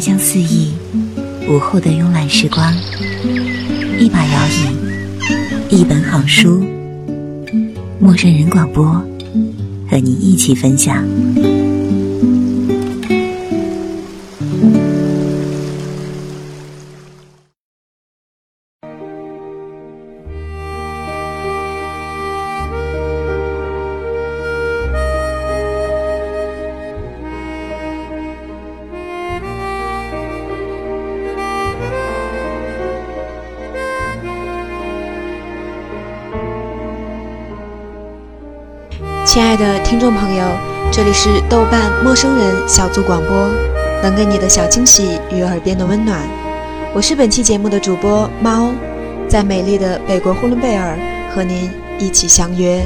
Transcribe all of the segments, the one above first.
香四溢，午后的慵懒时光，一把摇椅，一本好书，陌生人广播，和你一起分享。亲爱的听众朋友，这里是豆瓣陌生人小组广播，能给你的小惊喜与耳边的温暖。我是本期节目的主播猫，在美丽的北国呼伦贝尔和您一起相约。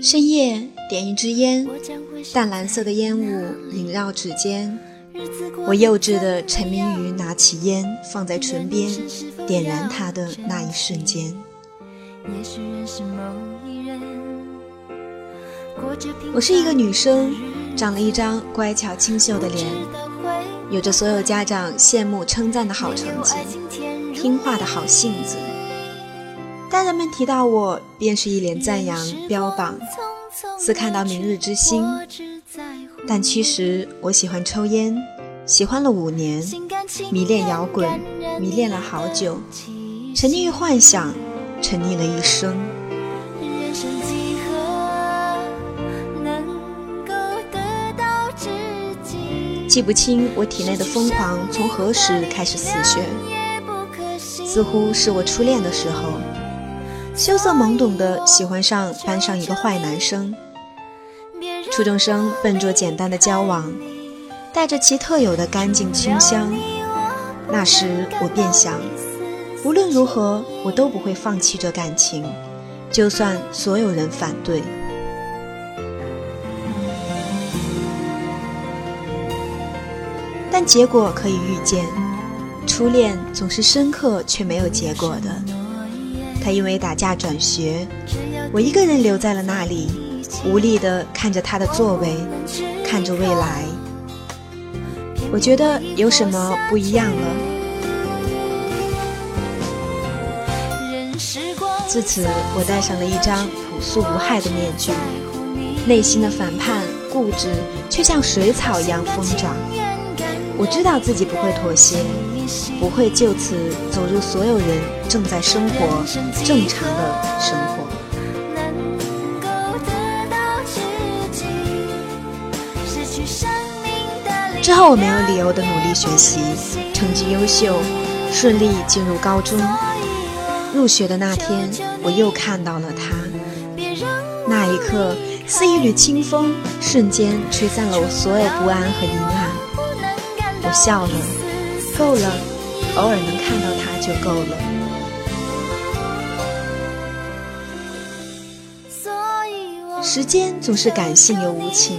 深夜点一支烟，淡蓝色的烟雾萦绕指尖。我幼稚的沉迷于拿起烟放在唇边，点燃它的那一瞬间。我是一个女生，长了一张乖巧清秀的脸，有着所有家长羡慕称赞的好成绩，听话的好性子。大人们提到我，便是一脸赞扬标榜，似看到明日之星。但其实我喜欢抽烟，喜欢了五年，迷恋摇滚，迷恋了好久，沉溺于幻想，沉溺了一生。记不清我体内的疯狂从何时开始死穴，似乎是我初恋的时候。羞涩懵懂的喜欢上班上一个坏男生，初中生笨拙简单的交往，带着其特有的干净清香。那时我便想，无论如何我都不会放弃这感情，就算所有人反对。但结果可以预见，初恋总是深刻却没有结果的。他因为打架转学，我一个人留在了那里，无力地看着他的座位，看着未来。我觉得有什么不一样了。自此，我戴上了一张朴素无害的面具，内心的反叛、固执却像水草一样疯长。我知道自己不会妥协。不会就此走入所有人正在生活正常的生活。之后我没有理由的努力学习，成绩优秀，顺利进入高中。入学的那天，我又看到了他。那一刻，似一缕清风，瞬间吹散了我所有不安和阴暗。我笑了。够了，偶尔能看到他就够了。时间总是感性又无情，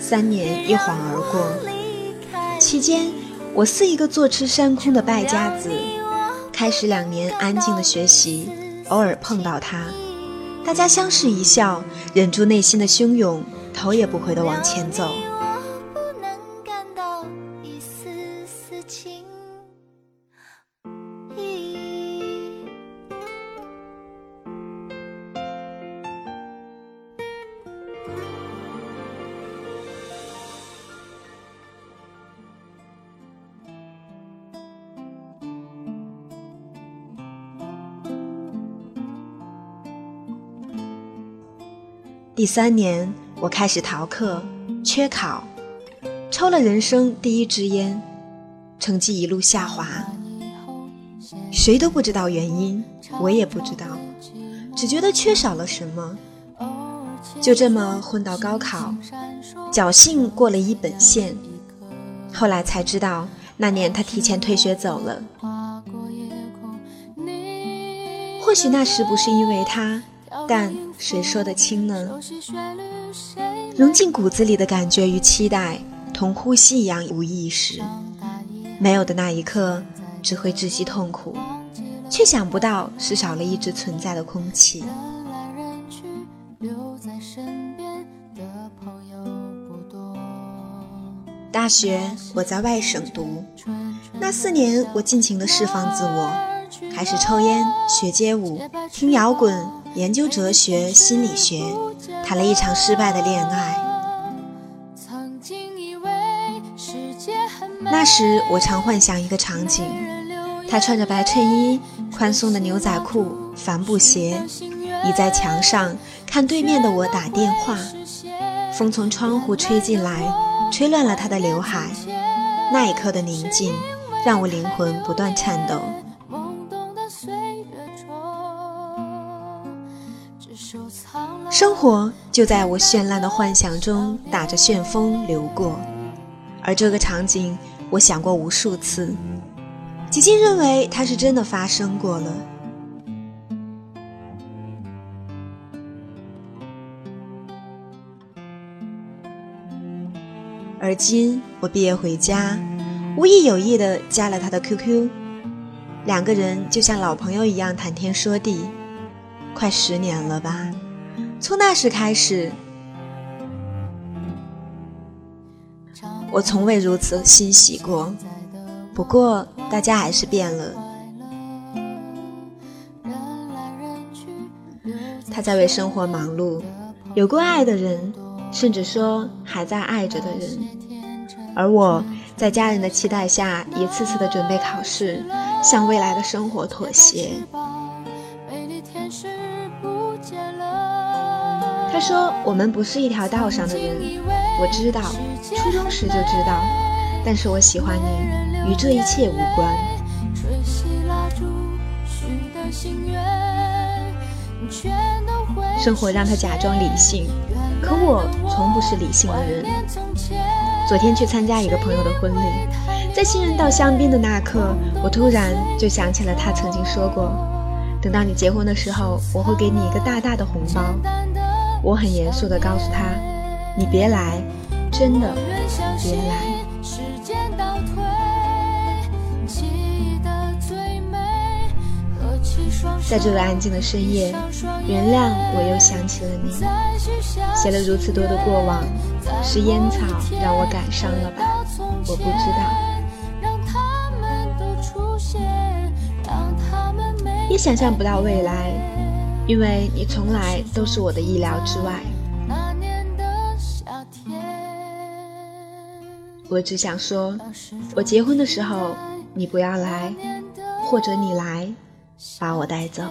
三年一晃而过，期间我似一个坐吃山空的败家子。开始两年安静的学习，偶尔碰到他，大家相视一笑，忍住内心的汹涌，头也不回的往前走。第三年，我开始逃课、缺考，抽了人生第一支烟，成绩一路下滑。谁都不知道原因，我也不知道，只觉得缺少了什么。就这么混到高考，侥幸过了一本线。后来才知道，那年他提前退学走了。或许那时不是因为他，但谁说得清呢？融进骨子里的感觉与期待，同呼吸一样无意识。没有的那一刻，只会窒息痛苦，却想不到是少了一直存在的空气。大学我在外省读，那四年我尽情的释放自我，开始抽烟、学街舞、听摇滚、研究哲学、心理学，谈了一场失败的恋爱。那时我常幻想一个场景：他穿着白衬衣、宽松的牛仔裤、帆布鞋，倚在墙上看对面的我打电话，风从窗户吹进来。吹乱了他的刘海，那一刻的宁静让我灵魂不断颤抖。生活就在我绚烂的幻想中打着旋风流过，而这个场景我想过无数次，几近认为它是真的发生过了。而今我毕业回家，无意有意的加了他的 QQ，两个人就像老朋友一样谈天说地，快十年了吧？从那时开始，我从未如此欣喜过。不过大家还是变了，他在为生活忙碌，有过爱的人。甚至说还在爱着的人，而我在家人的期待下，一次次的准备考试，向未来的生活妥协。他说我们不是一条道上的人，我知道，初中时就知道，但是我喜欢你，与这一切无关。生活让他假装理性。可我从不是理性的人。昨天去参加一个朋友的婚礼，在新人倒香槟的那刻，我突然就想起了他曾经说过：“等到你结婚的时候，我会给你一个大大的红包。”我很严肃地告诉他：“你别来，真的别来。”在这个安静的深夜，原谅我又想起了你，写了如此多的过往，是烟草让我感伤了吧？我不知道。也想象不到未来，因为你从来都是我的意料之外。我只想说，我结婚的时候你不要来，或者你来。把我带走。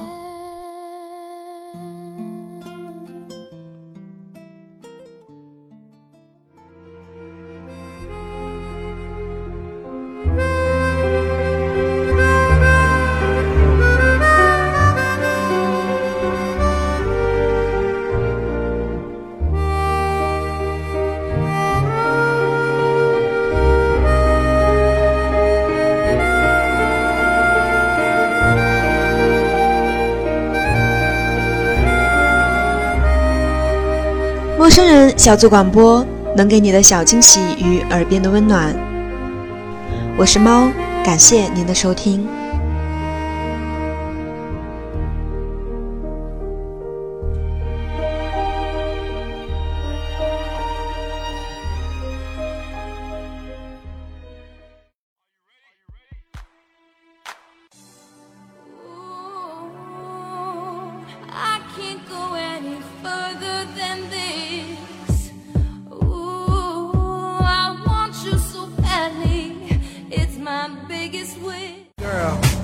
生人小组广播，能给你的小惊喜与耳边的温暖。我是猫，感谢您的收听。